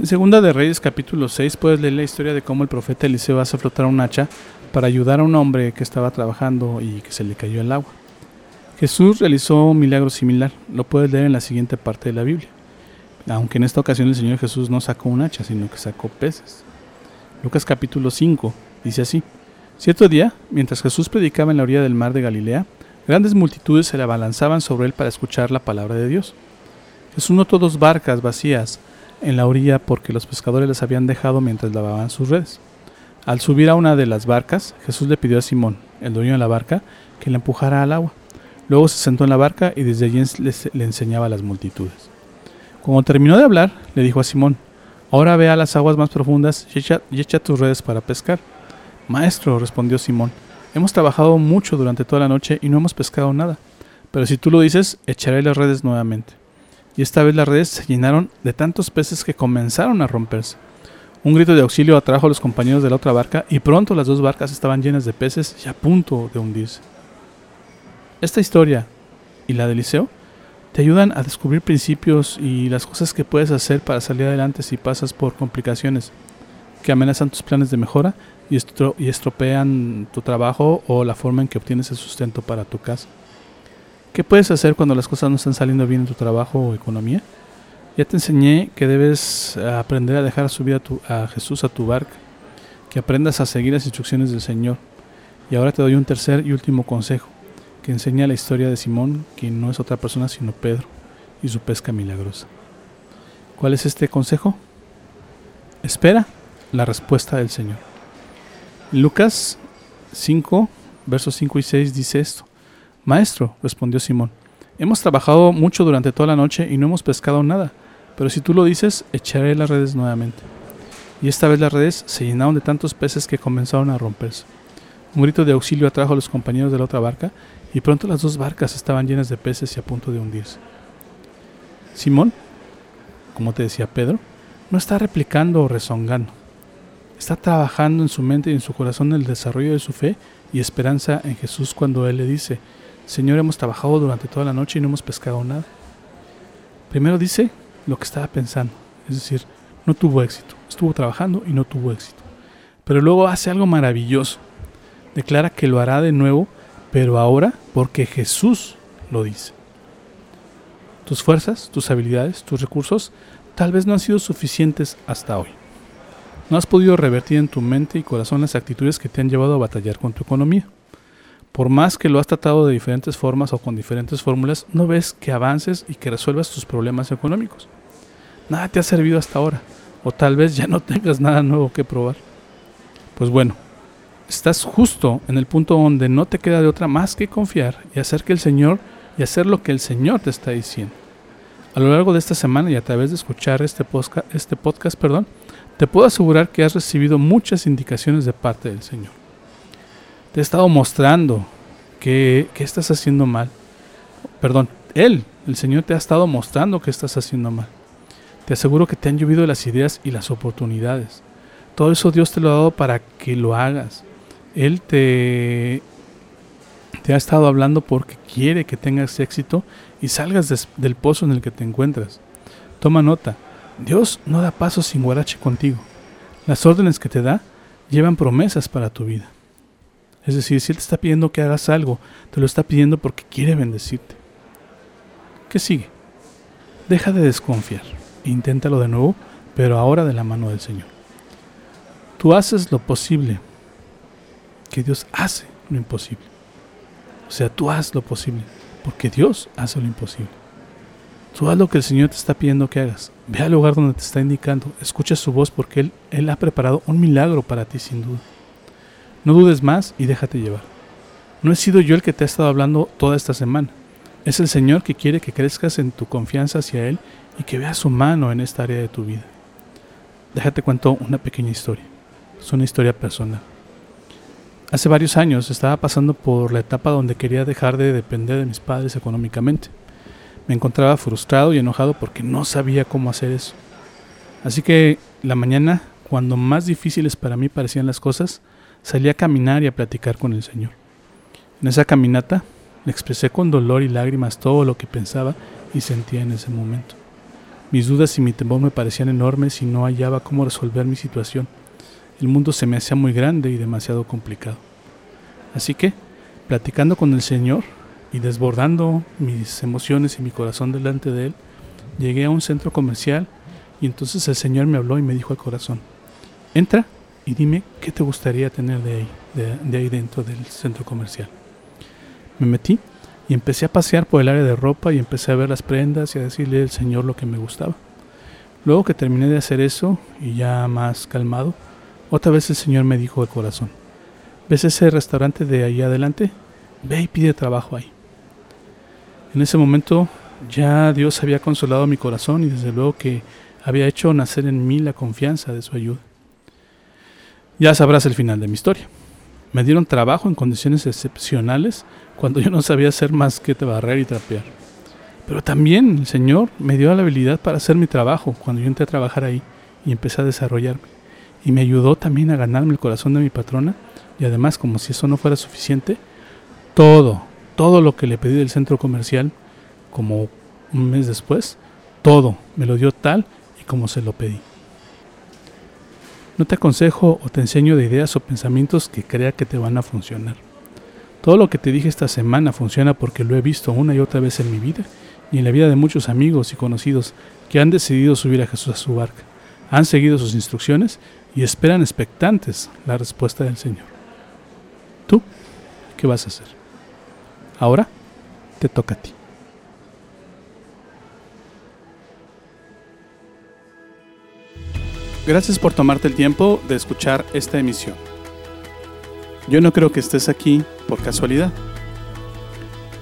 En Segunda de Reyes capítulo 6 puedes leer la historia de cómo el profeta Eliseo hace flotar un hacha para ayudar a un hombre que estaba trabajando y que se le cayó el agua. Jesús realizó un milagro similar, lo puedes leer en la siguiente parte de la Biblia. Aunque en esta ocasión el Señor Jesús no sacó un hacha, sino que sacó peces. Lucas capítulo 5 dice así: Cierto día, mientras Jesús predicaba en la orilla del mar de Galilea, grandes multitudes se le abalanzaban sobre él para escuchar la palabra de Dios. Jesús notó dos barcas vacías en la orilla porque los pescadores las habían dejado mientras lavaban sus redes. Al subir a una de las barcas, Jesús le pidió a Simón, el dueño de la barca, que la empujara al agua. Luego se sentó en la barca y desde allí le enseñaba a las multitudes. Cuando terminó de hablar, le dijo a Simón, Ahora ve a las aguas más profundas y y echa tus redes para pescar. Maestro, respondió Simón, hemos trabajado mucho durante toda la noche y no hemos pescado nada. Pero si tú lo dices, echaré las redes nuevamente y esta vez las redes se llenaron de tantos peces que comenzaron a romperse. Un grito de auxilio atrajo a los compañeros de la otra barca y pronto las dos barcas estaban llenas de peces y a punto de hundirse. Esta historia y la de Eliseo te ayudan a descubrir principios y las cosas que puedes hacer para salir adelante si pasas por complicaciones que amenazan tus planes de mejora y estropean tu trabajo o la forma en que obtienes el sustento para tu casa. ¿Qué puedes hacer cuando las cosas no están saliendo bien en tu trabajo o economía? Ya te enseñé que debes aprender a dejar subir a, tu, a Jesús a tu barca, que aprendas a seguir las instrucciones del Señor. Y ahora te doy un tercer y último consejo, que enseña la historia de Simón, quien no es otra persona sino Pedro, y su pesca milagrosa. ¿Cuál es este consejo? Espera la respuesta del Señor. Lucas 5, versos 5 y 6 dice esto. Maestro, respondió Simón, hemos trabajado mucho durante toda la noche y no hemos pescado nada, pero si tú lo dices, echaré las redes nuevamente. Y esta vez las redes se llenaron de tantos peces que comenzaron a romperse. Un grito de auxilio atrajo a los compañeros de la otra barca y pronto las dos barcas estaban llenas de peces y a punto de hundirse. Simón, como te decía Pedro, no está replicando o rezongando. Está trabajando en su mente y en su corazón el desarrollo de su fe y esperanza en Jesús cuando Él le dice, Señor, hemos trabajado durante toda la noche y no hemos pescado nada. Primero dice lo que estaba pensando, es decir, no tuvo éxito, estuvo trabajando y no tuvo éxito. Pero luego hace algo maravilloso, declara que lo hará de nuevo, pero ahora porque Jesús lo dice. Tus fuerzas, tus habilidades, tus recursos tal vez no han sido suficientes hasta hoy. No has podido revertir en tu mente y corazón las actitudes que te han llevado a batallar con tu economía. Por más que lo has tratado de diferentes formas o con diferentes fórmulas, no ves que avances y que resuelvas tus problemas económicos. Nada te ha servido hasta ahora, o tal vez ya no tengas nada nuevo que probar. Pues bueno, estás justo en el punto donde no te queda de otra más que confiar y hacer que el Señor y hacer lo que el Señor te está diciendo. A lo largo de esta semana y a través de escuchar este podcast, este podcast perdón, te puedo asegurar que has recibido muchas indicaciones de parte del Señor te he estado mostrando que, estás haciendo mal. Perdón, Él, el Señor te ha estado mostrando que estás haciendo mal. Te aseguro que te han llovido las ideas y las oportunidades. Todo eso Dios te lo ha dado para que lo hagas. Él te, te ha estado hablando porque quiere que tengas éxito y salgas del pozo en el que te encuentras. Toma nota, Dios no da paso sin guarache contigo. Las órdenes que te da llevan promesas para tu vida. Es decir, si Él te está pidiendo que hagas algo, te lo está pidiendo porque quiere bendecirte. ¿Qué sigue? Deja de desconfiar. Inténtalo de nuevo, pero ahora de la mano del Señor. Tú haces lo posible, que Dios hace lo imposible. O sea, tú haz lo posible, porque Dios hace lo imposible. Tú haz lo que el Señor te está pidiendo que hagas. Ve al lugar donde te está indicando. Escucha su voz porque Él, Él ha preparado un milagro para ti sin duda. No dudes más y déjate llevar. No he sido yo el que te ha estado hablando toda esta semana. Es el Señor que quiere que crezcas en tu confianza hacia Él y que veas su mano en esta área de tu vida. Déjate cuento una pequeña historia. Es una historia personal. Hace varios años estaba pasando por la etapa donde quería dejar de depender de mis padres económicamente. Me encontraba frustrado y enojado porque no sabía cómo hacer eso. Así que la mañana, cuando más difíciles para mí parecían las cosas, salí a caminar y a platicar con el Señor. En esa caminata le expresé con dolor y lágrimas todo lo que pensaba y sentía en ese momento. Mis dudas y mi temor me parecían enormes y no hallaba cómo resolver mi situación. El mundo se me hacía muy grande y demasiado complicado. Así que, platicando con el Señor y desbordando mis emociones y mi corazón delante de Él, llegué a un centro comercial y entonces el Señor me habló y me dijo al corazón, entra y dime qué te gustaría tener de ahí, de, ahí dentro del centro comercial. Me metí y empecé a pasear por el área de ropa y empecé a ver las prendas y a decirle al Señor lo que me gustaba. Luego que terminé de hacer eso y ya más calmado, otra vez el Señor me dijo al corazón, ¿ves ese restaurante de ahí adelante? Ve y pide trabajo ahí. En ese momento ya Dios había consolado mi corazón y desde luego que había hecho nacer en mí la confianza de su ayuda. Ya sabrás el final de mi historia. Me dieron trabajo en condiciones excepcionales cuando yo no sabía hacer más que barrer y trapear. Pero también el Señor me dio la habilidad para hacer mi trabajo cuando yo entré a trabajar ahí y empecé a desarrollarme y me ayudó también a ganarme el corazón de mi patrona y además como si eso no fuera suficiente, todo, todo lo que le pedí del centro comercial como un mes después, todo me lo dio tal y como se lo pedí. No te aconsejo o te enseño de ideas o pensamientos que crea que te van a funcionar. Todo lo que te dije esta semana funciona porque lo he visto una y otra vez en mi vida y en la vida de muchos amigos y conocidos que han decidido subir a Jesús a su barca, han seguido sus instrucciones y esperan expectantes la respuesta del Señor. ¿Tú qué vas a hacer? Ahora te toca a ti. Gracias por tomarte el tiempo de escuchar esta emisión. Yo no creo que estés aquí por casualidad.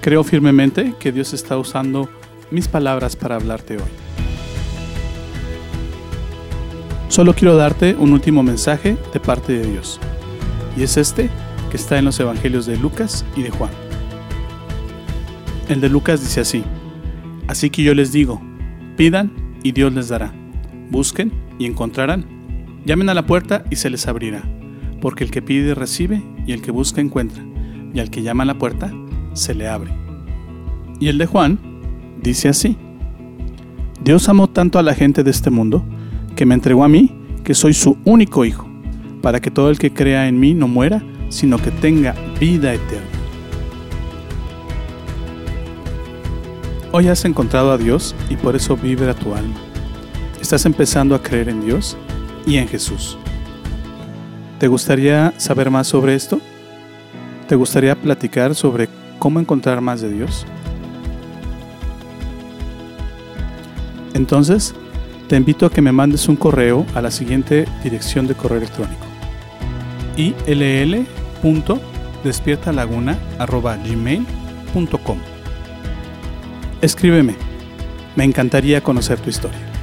Creo firmemente que Dios está usando mis palabras para hablarte hoy. Solo quiero darte un último mensaje de parte de Dios. Y es este que está en los Evangelios de Lucas y de Juan. El de Lucas dice así, Así que yo les digo, pidan y Dios les dará, busquen y encontrarán, llamen a la puerta y se les abrirá, porque el que pide recibe y el que busca encuentra, y al que llama a la puerta se le abre. Y el de Juan dice así, Dios amó tanto a la gente de este mundo, que me entregó a mí, que soy su único hijo, para que todo el que crea en mí no muera, sino que tenga vida eterna. Hoy has encontrado a Dios y por eso vibra tu alma. Estás empezando a creer en Dios y en Jesús. ¿Te gustaría saber más sobre esto? ¿Te gustaría platicar sobre cómo encontrar más de Dios? Entonces, te invito a que me mandes un correo a la siguiente dirección de correo electrónico ill.despiertalaguna.gmail.com Escríbeme, me encantaría conocer tu historia.